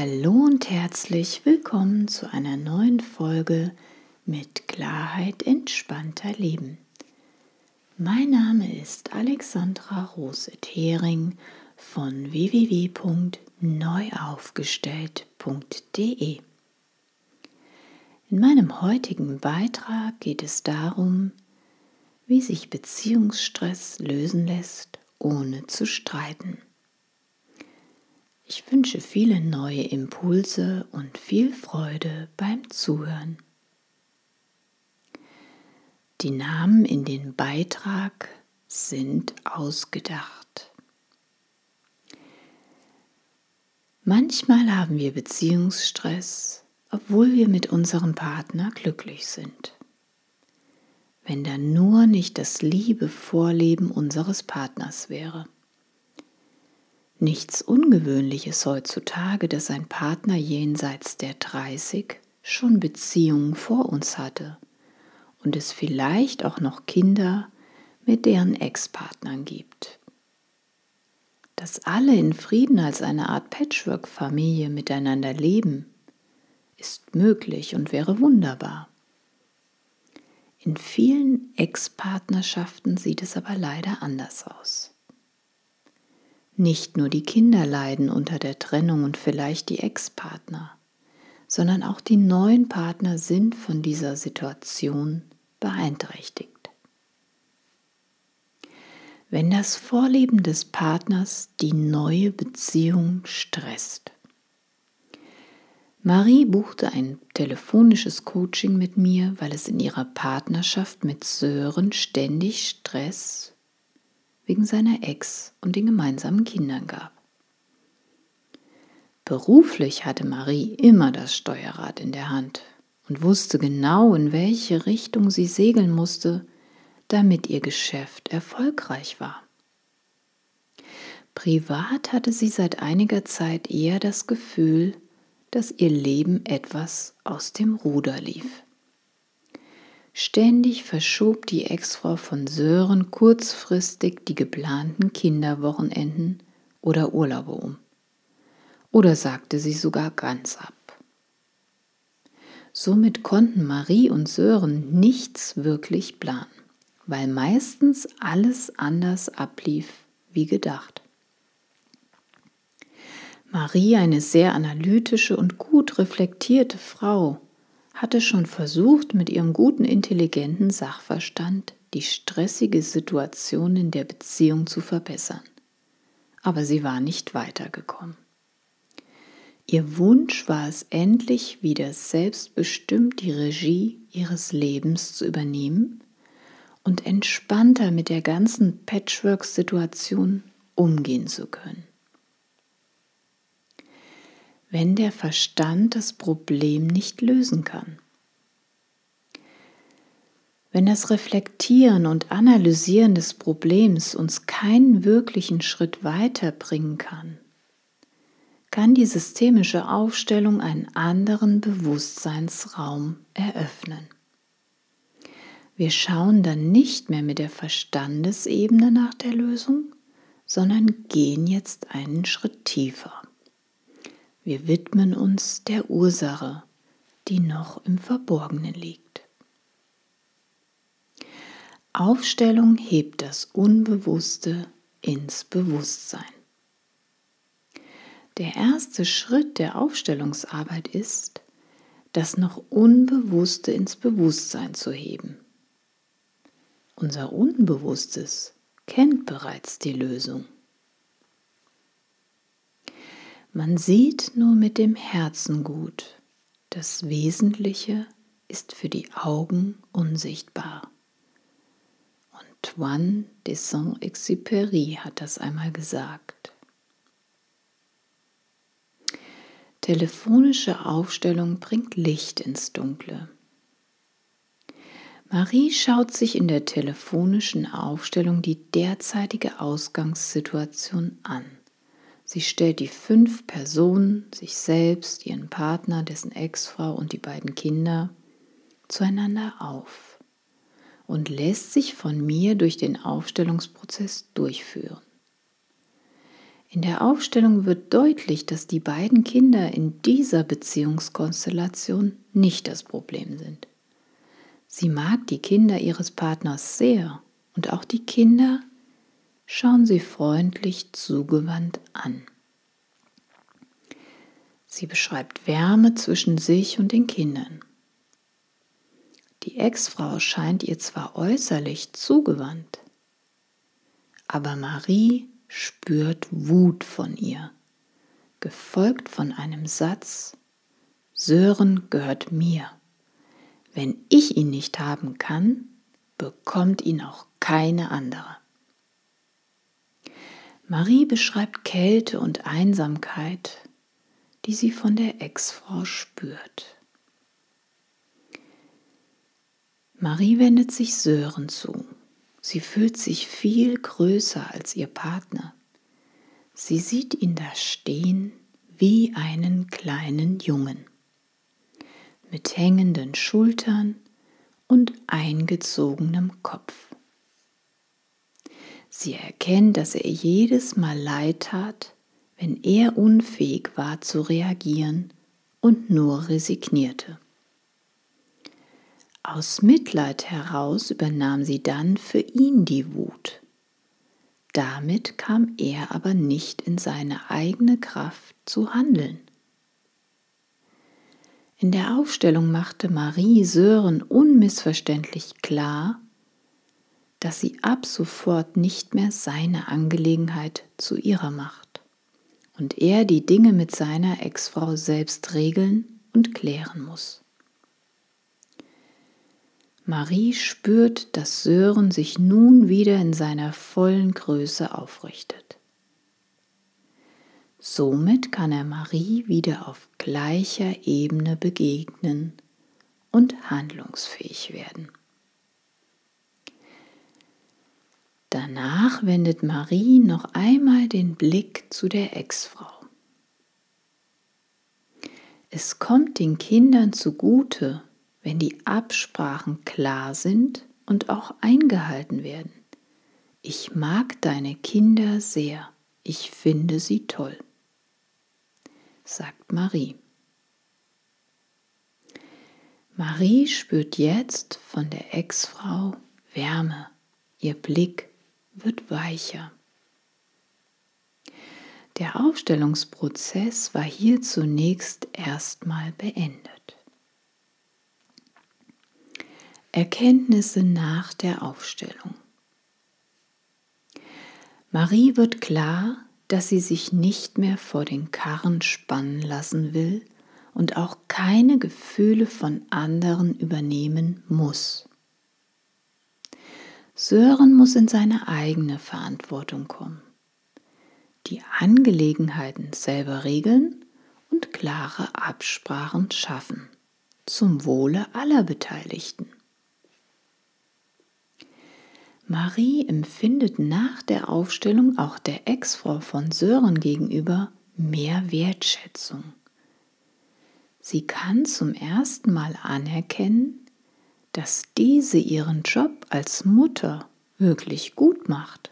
Hallo und herzlich willkommen zu einer neuen Folge mit Klarheit entspannter Leben. Mein Name ist Alexandra Rose-Thering von www.neuaufgestellt.de. In meinem heutigen Beitrag geht es darum, wie sich Beziehungsstress lösen lässt, ohne zu streiten. Ich wünsche viele neue Impulse und viel Freude beim Zuhören. Die Namen in den Beitrag sind ausgedacht. Manchmal haben wir Beziehungsstress, obwohl wir mit unserem Partner glücklich sind. Wenn da nur nicht das liebe Vorleben unseres Partners wäre. Nichts Ungewöhnliches heutzutage, dass ein Partner jenseits der 30 schon Beziehungen vor uns hatte und es vielleicht auch noch Kinder mit deren Ex-Partnern gibt. Dass alle in Frieden als eine Art Patchwork-Familie miteinander leben, ist möglich und wäre wunderbar. In vielen Ex-Partnerschaften sieht es aber leider anders aus. Nicht nur die Kinder leiden unter der Trennung und vielleicht die Ex-Partner, sondern auch die neuen Partner sind von dieser Situation beeinträchtigt. Wenn das Vorleben des Partners die neue Beziehung stresst. Marie buchte ein telefonisches Coaching mit mir, weil es in ihrer Partnerschaft mit Sören ständig Stress wegen seiner Ex und den gemeinsamen Kindern gab. Beruflich hatte Marie immer das Steuerrad in der Hand und wusste genau, in welche Richtung sie segeln musste, damit ihr Geschäft erfolgreich war. Privat hatte sie seit einiger Zeit eher das Gefühl, dass ihr Leben etwas aus dem Ruder lief. Ständig verschob die Ex-Frau von Sören kurzfristig die geplanten Kinderwochenenden oder Urlaube um. Oder sagte sie sogar ganz ab. Somit konnten Marie und Sören nichts wirklich planen, weil meistens alles anders ablief wie gedacht. Marie, eine sehr analytische und gut reflektierte Frau, hatte schon versucht, mit ihrem guten, intelligenten Sachverstand die stressige Situation in der Beziehung zu verbessern. Aber sie war nicht weitergekommen. Ihr Wunsch war es endlich wieder selbstbestimmt die Regie ihres Lebens zu übernehmen und entspannter mit der ganzen Patchwork-Situation umgehen zu können wenn der Verstand das Problem nicht lösen kann. Wenn das Reflektieren und Analysieren des Problems uns keinen wirklichen Schritt weiterbringen kann, kann die systemische Aufstellung einen anderen Bewusstseinsraum eröffnen. Wir schauen dann nicht mehr mit der Verstandesebene nach der Lösung, sondern gehen jetzt einen Schritt tiefer. Wir widmen uns der Ursache, die noch im Verborgenen liegt. Aufstellung hebt das Unbewusste ins Bewusstsein. Der erste Schritt der Aufstellungsarbeit ist, das noch Unbewusste ins Bewusstsein zu heben. Unser Unbewusstes kennt bereits die Lösung. Man sieht nur mit dem Herzen gut. Das Wesentliche ist für die Augen unsichtbar. Antoine de Saint-Exupéry hat das einmal gesagt. Telefonische Aufstellung bringt Licht ins Dunkle. Marie schaut sich in der telefonischen Aufstellung die derzeitige Ausgangssituation an. Sie stellt die fünf Personen, sich selbst, ihren Partner, dessen Ex-Frau und die beiden Kinder zueinander auf und lässt sich von mir durch den Aufstellungsprozess durchführen. In der Aufstellung wird deutlich, dass die beiden Kinder in dieser Beziehungskonstellation nicht das Problem sind. Sie mag die Kinder ihres Partners sehr und auch die Kinder schauen sie freundlich zugewandt an. Sie beschreibt Wärme zwischen sich und den Kindern. Die Ex-Frau scheint ihr zwar äußerlich zugewandt, aber Marie spürt Wut von ihr, gefolgt von einem Satz, Sören gehört mir. Wenn ich ihn nicht haben kann, bekommt ihn auch keine andere. Marie beschreibt Kälte und Einsamkeit, die sie von der Ex-Frau spürt. Marie wendet sich Sören zu. Sie fühlt sich viel größer als ihr Partner. Sie sieht ihn da stehen wie einen kleinen Jungen mit hängenden Schultern und eingezogenem Kopf. Sie erkennt, dass er jedes Mal leid tat, wenn er unfähig war zu reagieren und nur resignierte. Aus Mitleid heraus übernahm sie dann für ihn die Wut. Damit kam er aber nicht in seine eigene Kraft zu handeln. In der Aufstellung machte Marie Sören unmissverständlich klar, dass sie ab sofort nicht mehr seine Angelegenheit zu ihrer macht und er die Dinge mit seiner Ex-Frau selbst regeln und klären muss. Marie spürt, dass Sören sich nun wieder in seiner vollen Größe aufrichtet. Somit kann er Marie wieder auf gleicher Ebene begegnen und handlungsfähig werden. Danach wendet Marie noch einmal den Blick zu der Ex-Frau. Es kommt den Kindern zugute, wenn die Absprachen klar sind und auch eingehalten werden. Ich mag deine Kinder sehr, ich finde sie toll, sagt Marie. Marie spürt jetzt von der Ex-Frau Wärme, ihr Blick wird weicher. Der Aufstellungsprozess war hier zunächst erstmal beendet. Erkenntnisse nach der Aufstellung. Marie wird klar, dass sie sich nicht mehr vor den Karren spannen lassen will und auch keine Gefühle von anderen übernehmen muss. Sören muss in seine eigene Verantwortung kommen, die Angelegenheiten selber regeln und klare Absprachen schaffen, zum Wohle aller Beteiligten. Marie empfindet nach der Aufstellung auch der Ex-Frau von Sören gegenüber mehr Wertschätzung. Sie kann zum ersten Mal anerkennen, dass diese ihren Job als Mutter wirklich gut macht.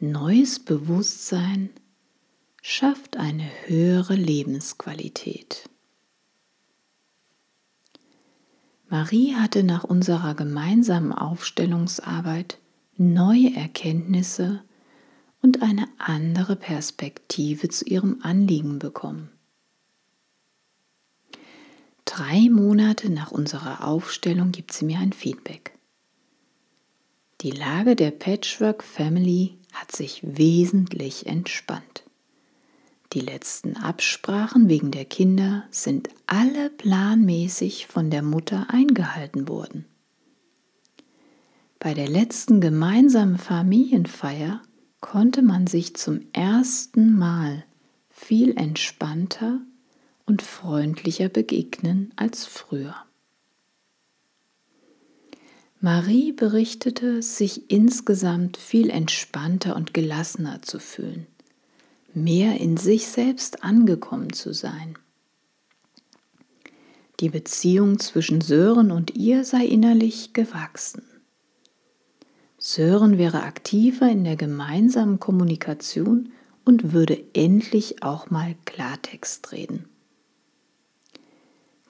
Neues Bewusstsein schafft eine höhere Lebensqualität. Marie hatte nach unserer gemeinsamen Aufstellungsarbeit neue Erkenntnisse und eine andere Perspektive zu ihrem Anliegen bekommen. Drei Monate nach unserer Aufstellung gibt sie mir ein Feedback. Die Lage der Patchwork Family hat sich wesentlich entspannt. Die letzten Absprachen wegen der Kinder sind alle planmäßig von der Mutter eingehalten worden. Bei der letzten gemeinsamen Familienfeier konnte man sich zum ersten Mal viel entspannter und freundlicher begegnen als früher. Marie berichtete, sich insgesamt viel entspannter und gelassener zu fühlen mehr in sich selbst angekommen zu sein. Die Beziehung zwischen Sören und ihr sei innerlich gewachsen. Sören wäre aktiver in der gemeinsamen Kommunikation und würde endlich auch mal Klartext reden.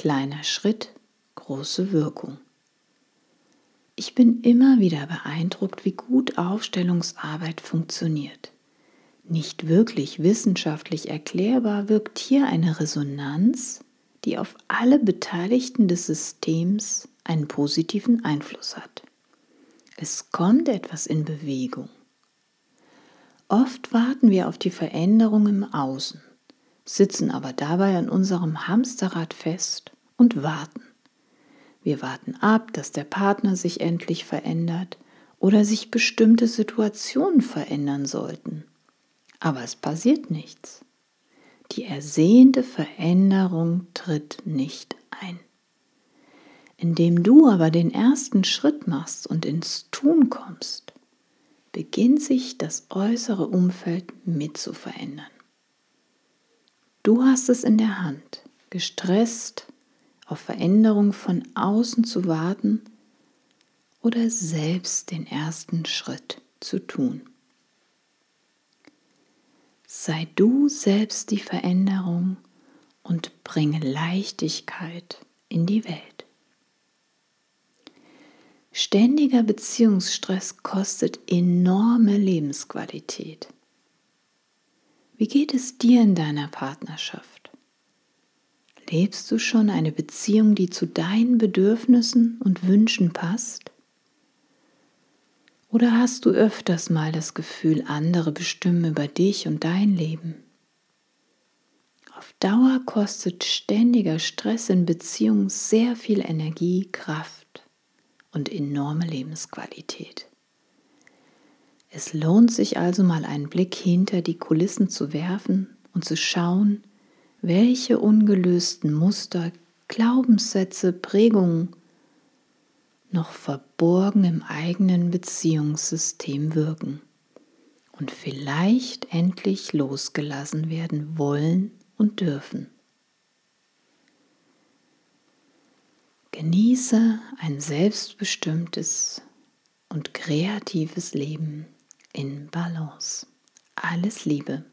Kleiner Schritt, große Wirkung. Ich bin immer wieder beeindruckt, wie gut Aufstellungsarbeit funktioniert. Nicht wirklich wissenschaftlich erklärbar wirkt hier eine Resonanz, die auf alle Beteiligten des Systems einen positiven Einfluss hat. Es kommt etwas in Bewegung. Oft warten wir auf die Veränderung im Außen, sitzen aber dabei an unserem Hamsterrad fest und warten. Wir warten ab, dass der Partner sich endlich verändert oder sich bestimmte Situationen verändern sollten. Aber es passiert nichts. Die ersehnte Veränderung tritt nicht ein. Indem du aber den ersten Schritt machst und ins Tun kommst, beginnt sich das äußere Umfeld mit zu verändern. Du hast es in der Hand, gestresst auf Veränderung von außen zu warten oder selbst den ersten Schritt zu tun. Sei du selbst die Veränderung und bringe Leichtigkeit in die Welt. Ständiger Beziehungsstress kostet enorme Lebensqualität. Wie geht es dir in deiner Partnerschaft? Lebst du schon eine Beziehung, die zu deinen Bedürfnissen und Wünschen passt? Oder hast du öfters mal das Gefühl, andere bestimmen über dich und dein Leben? Auf Dauer kostet ständiger Stress in Beziehungen sehr viel Energie, Kraft und enorme Lebensqualität. Es lohnt sich also mal einen Blick hinter die Kulissen zu werfen und zu schauen, welche ungelösten Muster, Glaubenssätze, Prägungen noch verborgen im eigenen Beziehungssystem wirken und vielleicht endlich losgelassen werden wollen und dürfen. Genieße ein selbstbestimmtes und kreatives Leben in Balance. Alles Liebe.